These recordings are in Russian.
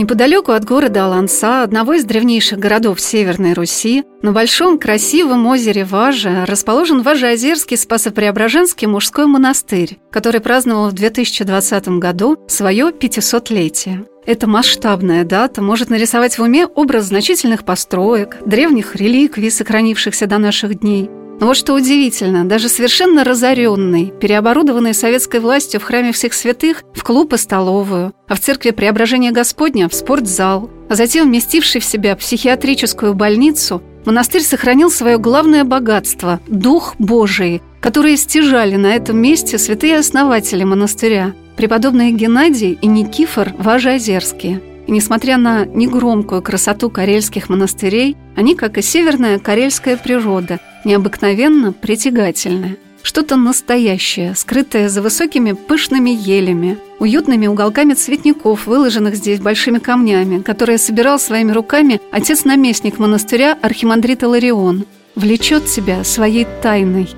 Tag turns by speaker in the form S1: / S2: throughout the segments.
S1: Неподалеку от города Аланса, одного из древнейших городов Северной Руси, на большом красивом озере Важа расположен Важеозерский Спасо-Преображенский мужской монастырь, который праздновал в 2020 году свое 500-летие. Эта масштабная дата может нарисовать в уме образ значительных построек, древних реликвий, сохранившихся до наших дней, но вот что удивительно, даже совершенно разоренный, переоборудованный советской властью в храме всех святых в клуб и столовую, а в церкви Преображения Господня в спортзал, а затем вместивший в себя психиатрическую больницу, монастырь сохранил свое главное богатство – Дух Божий, который стяжали на этом месте святые основатели монастыря, преподобные Геннадий и Никифор Важеозерские – и несмотря на негромкую красоту карельских монастырей, они, как и северная карельская природа, необыкновенно притягательны. Что-то настоящее, скрытое за высокими пышными елями, уютными уголками цветников, выложенных здесь большими камнями, которые собирал своими руками отец-наместник монастыря Архимандрит Иларион, влечет тебя своей тайной,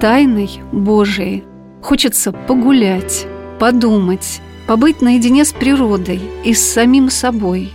S1: тайной Божией. Хочется погулять, подумать, побыть наедине с природой и с самим собой.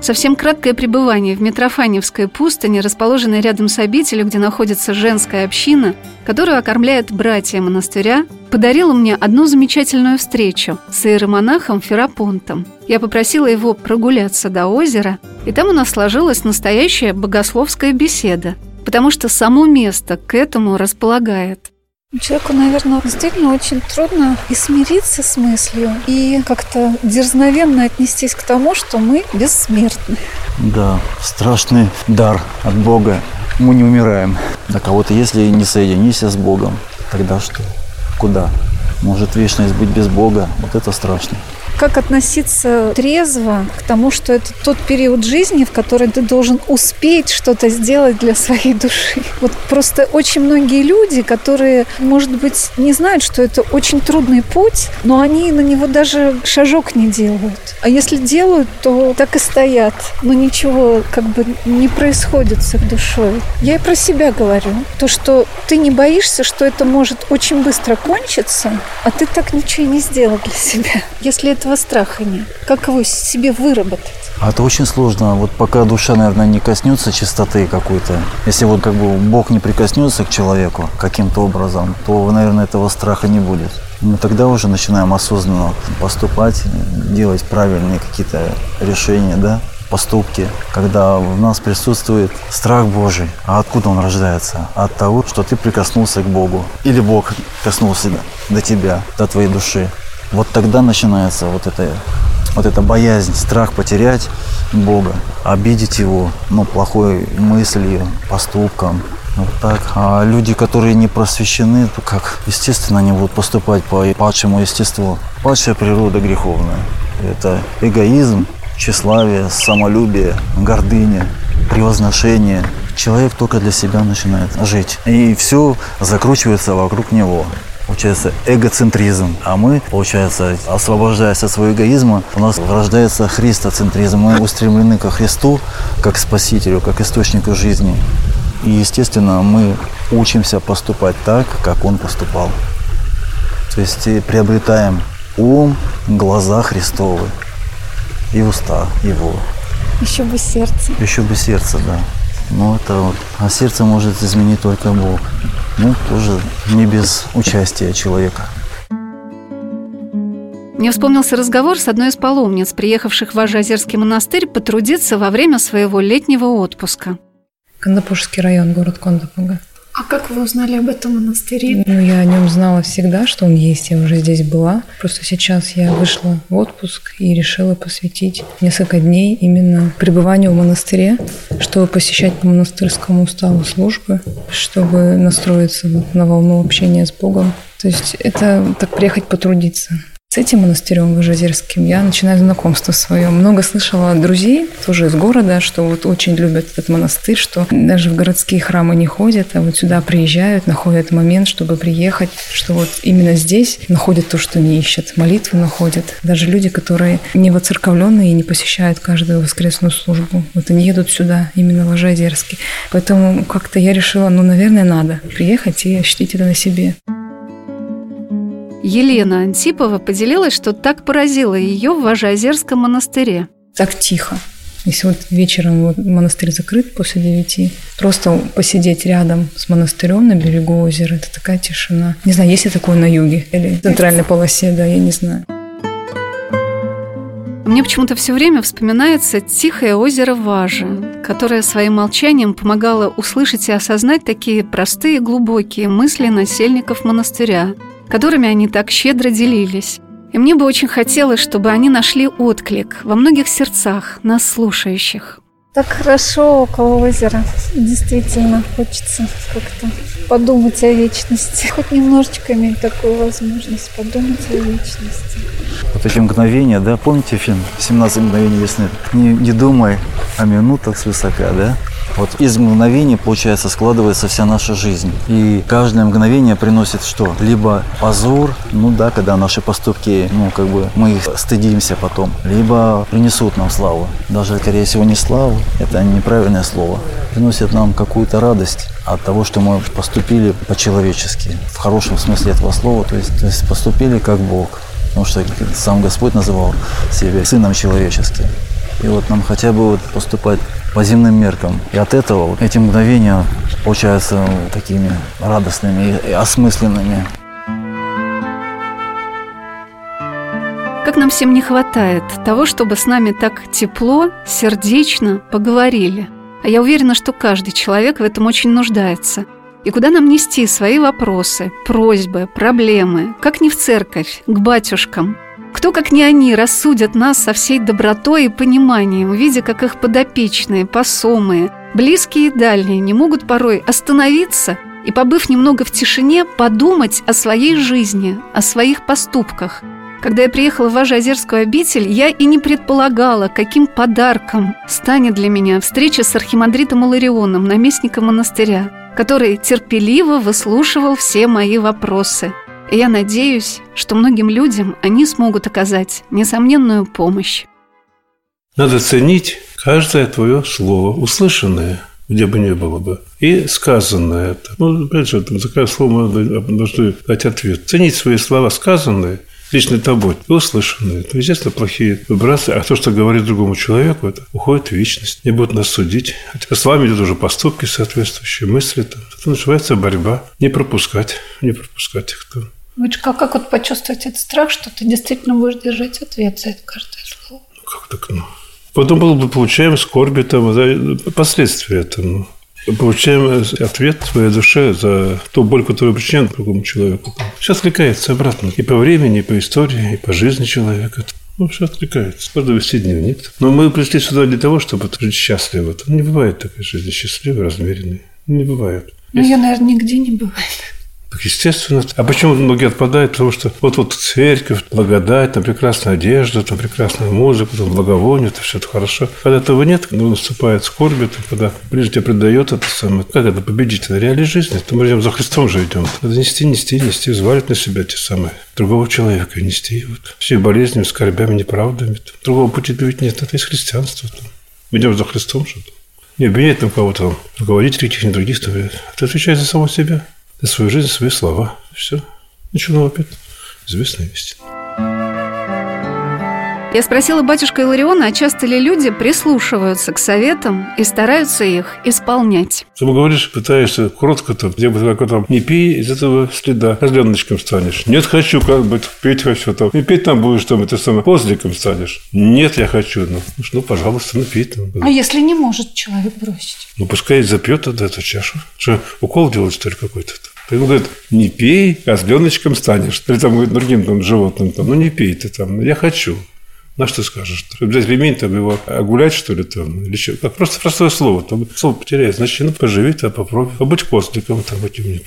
S1: Совсем краткое пребывание в Митрофаневской пустыне, расположенной рядом с обителью, где находится женская община, которую окормляет братья монастыря, подарило мне одну замечательную встречу с иеромонахом Ферапонтом. Я попросила его прогуляться до озера, и там у нас сложилась настоящая богословская беседа, потому что само место к этому располагает –
S2: Человеку, наверное, действительно очень трудно и смириться с мыслью, и как-то дерзновенно отнестись к тому, что мы бессмертны.
S3: Да, страшный дар от Бога. Мы не умираем. Да кого-то, если не соединишься с Богом, тогда что? Куда? Может вечность быть без Бога? Вот это страшно.
S2: Как относиться трезво к тому, что это тот период жизни, в который ты должен успеть что-то сделать для своей души? Вот просто очень многие люди, которые, может быть, не знают, что это очень трудный путь, но они на него даже шажок не делают. А если делают, то так и стоят. Но ничего как бы не происходит с их душой. Я и про себя говорю. То, что ты не боишься, что это может очень быстро кончиться, а ты так ничего и не сделал для себя. Если это этого страха нет? Как его себе выработать?
S3: А это очень сложно. Вот пока душа, наверное, не коснется чистоты какой-то, если вот как бы Бог не прикоснется к человеку каким-то образом, то, наверное, этого страха не будет. Мы тогда уже начинаем осознанно поступать, делать правильные какие-то решения, да, поступки, когда в нас присутствует страх Божий. А откуда он рождается? От того, что ты прикоснулся к Богу. Или Бог коснулся до тебя, до твоей души. Вот тогда начинается вот эта, вот эта боязнь, страх потерять Бога, обидеть Его, ну, плохой мыслью, поступком. Вот так. А люди, которые не просвещены, то как, естественно, они будут поступать по падшему естеству. Падшая природа греховная. Это эгоизм, тщеславие, самолюбие, гордыня, превозношение. Человек только для себя начинает жить. И все закручивается вокруг него получается эгоцентризм. А мы, получается, освобождаясь от своего эгоизма, у нас рождается христоцентризм. Мы устремлены ко Христу, как Спасителю, как источнику жизни. И, естественно, мы учимся поступать так, как Он поступал. То есть приобретаем ум, глаза Христовы и уста Его.
S2: Еще бы сердце.
S3: Еще бы сердце, да. Ну, это вот. А сердце может изменить только Бог ну, тоже не без участия человека.
S1: Мне вспомнился разговор с одной из паломниц, приехавших в Ажазерский монастырь потрудиться во время своего летнего отпуска.
S4: Кандапурский район, город Кондапуга.
S2: А как вы узнали об этом монастыре?
S4: Ну, я о нем знала всегда, что он есть, я уже здесь была. Просто сейчас я вышла в отпуск и решила посвятить несколько дней именно пребыванию в монастыре, чтобы посещать по монастырскому уставу службы, чтобы настроиться на волну общения с Богом. То есть это так приехать потрудиться. С этим монастырем Выжозерским я начинаю знакомство свое. Много слышала от друзей, тоже из города, что вот очень любят этот монастырь, что даже в городские храмы не ходят, а вот сюда приезжают, находят момент, чтобы приехать, что вот именно здесь находят то, что не ищут, молитвы находят. Даже люди, которые не воцерковленные и не посещают каждую воскресную службу, вот они едут сюда, именно в Ложезерский. Поэтому как-то я решила, ну, наверное, надо приехать и ощутить это на себе.
S1: Елена Антипова поделилась, что так поразило ее в Важеозерском монастыре.
S4: Так тихо. Если вот вечером вот монастырь закрыт после девяти, просто посидеть рядом с монастырем на берегу озера, это такая тишина. Не знаю, есть ли такое на юге или в центральной полосе, да, я не знаю.
S1: Мне почему-то все время вспоминается тихое озеро Важа, которое своим молчанием помогало услышать и осознать такие простые глубокие мысли насельников монастыря, которыми они так щедро делились. И мне бы очень хотелось, чтобы они нашли отклик во многих сердцах нас слушающих.
S2: Так хорошо около озера. Действительно, хочется как-то подумать о вечности. Хоть немножечко иметь такую возможность подумать о вечности.
S3: Вот эти мгновения, да, помните фильм «17 мгновений весны»? Не, не думай о минутах свысока, да? Вот из мгновений, получается, складывается вся наша жизнь. И каждое мгновение приносит что? Либо позор, ну да, когда наши поступки, ну как бы мы их стыдимся потом, либо принесут нам славу. Даже, скорее всего, не славу, это неправильное слово. Приносит нам какую-то радость от того, что мы поступили по-человечески, в хорошем смысле этого слова, то есть, то есть поступили как Бог. Потому что сам Господь называл себя сыном человеческим. И вот нам хотя бы вот поступать по земным меркам. И от этого вот эти мгновения получаются такими радостными и осмысленными.
S1: Как нам всем не хватает того, чтобы с нами так тепло, сердечно поговорили. А я уверена, что каждый человек в этом очень нуждается. И куда нам нести свои вопросы, просьбы, проблемы, как не в церковь, к батюшкам – кто, как не они, рассудят нас со всей добротой и пониманием, видя, как их подопечные, посомые, близкие и дальние не могут порой остановиться и, побыв немного в тишине, подумать о своей жизни, о своих поступках. Когда я приехала в Важеозерскую обитель, я и не предполагала, каким подарком станет для меня встреча с архимандритом Иларионом, наместником монастыря, который терпеливо выслушивал все мои вопросы – и я надеюсь, что многим людям они смогут оказать несомненную помощь.
S5: Надо ценить каждое твое слово, услышанное, где бы ни было бы, и сказанное это. Ну, опять же, за каждое слово должны дать ответ. Ценить свои слова сказанные, лично тобой, и услышанные. То, естественно, плохие выбрасы, а то, что говорит другому человеку, это уходит в вечность. Не будут нас судить. Хотя с вами идут уже поступки соответствующие, мысли. Это, это называется борьба. Не пропускать, не пропускать их. Кто
S2: Вычка, как вот почувствовать этот страх, что ты действительно будешь держать ответ за это каждое слово?
S5: Ну, как так, ну? Потом мы получаем скорби, там, за последствия этого. Ну. Получаем ответ в своей душе за ту боль, которую причиняет другому человеку. Все откликается обратно. И по времени, и по истории, и по жизни человека. Ну, все откликается. Можно вести дневник. Но мы пришли сюда для того, чтобы жить счастливо. Не бывает такой жизни счастливой, размеренной. Не бывает.
S2: Ну, ее, наверное, нигде не бывает.
S5: Естественно. А почему многие отпадают? Потому что вот-вот церковь, благодать, там прекрасная одежда, там прекрасная музыка, там благовоние, это все это хорошо. Когда этого нет, ну, наступает скорбь, там, когда ближе тебя предает это самое. Как это победить? Это реальная жизнь. Это мы идем за Христом же идем. Надо нести, нести, нести, взвалить на себя те самые другого человека, нести вот все болезнями, скорбями, неправдами. Другого пути ведь нет. Это есть христианство. Там. Мы идем за Христом же. Не обвинять там кого-то, руководителей каких-нибудь других. Там. Ты отвечаешь за самого себя свою жизнь, свои слова. Все. Ничего опять. Известная весть.
S1: Я спросила батюшка Илариона, а часто ли люди прислушиваются к советам и стараются их исполнять.
S5: Ты говоришь, пытаешься коротко там, где бы как там, не пей из этого следа, козленочком станешь. Нет, хочу, как бы, петь хочу там. И петь там будешь, там, это самое, козликом станешь. Нет, я хочу. Ну, ну пожалуйста, ну пей там.
S2: А если не может человек бросить?
S5: Ну, пускай запьет тогда эту чашу. Что, укол делать, что ли, какой-то? Ему говорит, не пей, козленочком станешь. Или там другим там, животным, там, ну не пей ты там, я хочу. На что скажешь? Взять ремень, там его гулять, что ли, там, или что? Как просто простое слово. Там слово потеряет. Значит, ну, поживи, там, попробуй. Побудь козликом там каким-нибудь.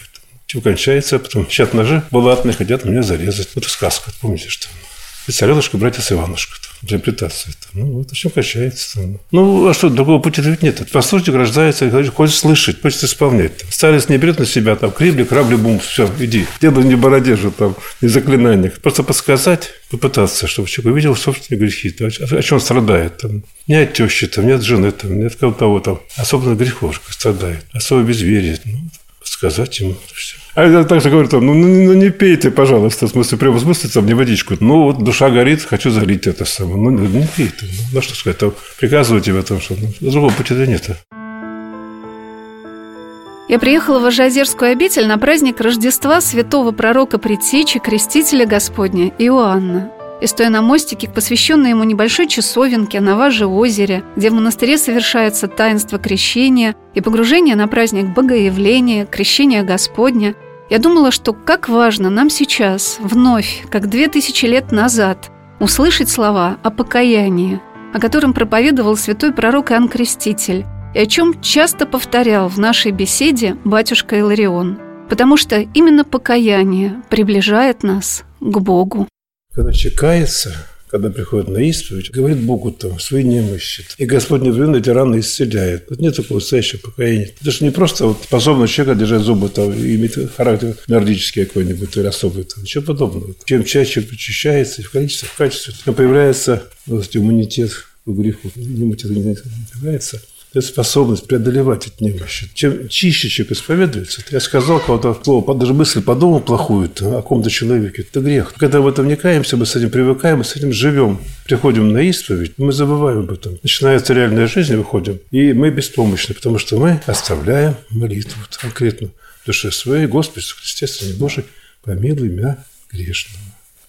S5: Чем кончается, а потом щат ножи булатные хотят меня зарезать. Это сказка, помните, что Царелушка, братец Иванушка. Интерпретация. Там. Ну, вот чем качается. Ну, а что, другого пути ведь нет. Послушник рождается, хочет слышать, хочет исполнять. Там. Старец не берет на себя там крибли, крабли, бум, все, иди. Дело не бороде же там, не заклинаниях. Просто подсказать, попытаться, чтобы человек увидел собственные грехи. Там, о чем страдает. Там. Не от тещи, там, не от жены, там, не от кого-то там. Особенно грехов страдает. Особо безверие. Ну, подсказать ему все. А я также говорю, там, ну, ну, ну не пейте, пожалуйста, в смысле, прямо в смысле, там, не водичку. Ну, вот душа горит, хочу залить это самое. Ну, не пейте. Ну, ну что сказать, там, приказывайте в этом, что ну, другого пути-то нет.
S1: Я приехала в Ажиозерскую обитель на праздник Рождества святого пророка Предтечи, крестителя Господня Иоанна. И стоя на мостике, посвященной ему небольшой часовенке на Важе озере, где в монастыре совершается таинство крещения и погружение на праздник Богоявления, крещения Господня, я думала, что как важно нам сейчас, вновь, как две тысячи лет назад, услышать слова о покаянии, о котором проповедовал святой пророк Иоанн Креститель, и о чем часто повторял в нашей беседе батюшка Иларион, потому что именно покаяние приближает нас к Богу.
S5: Когда человек кается, когда приходит на исповедь, говорит Богу там свои немощи. И Господь непременно эти раны исцеляет. Тут нет такого настоящего покаяния. Это же не просто вот способность человека держать зубы, там, и иметь характер нордический какой-нибудь или особый. Там, ничего подобного. Чем чаще очищается, и в количестве, в качестве, появляется вот, иммунитет к греху. Иммунитет не появляется это способность преодолевать эти немощи. Чем чище человек исповедуется, я сказал кого-то слово, даже мысль подумал плохую о ком-то человеке, это грех. Когда в этом не каемся, мы с этим привыкаем, мы с этим живем. Приходим на исповедь, мы забываем об этом. Начинается реальная жизнь, выходим, и мы беспомощны, потому что мы оставляем молитву конкретно душе своей. Господи, Сыне Божий, помилуй меня грешного.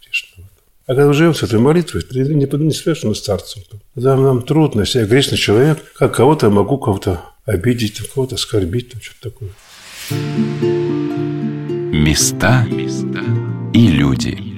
S5: грешного. А когда живем с этой молитвой, не, не связано старцем. Когда нам трудно, если я грешный человек, как кого-то я могу кого-то обидеть, кого-то оскорбить, там, что-то такое.
S6: Места и люди.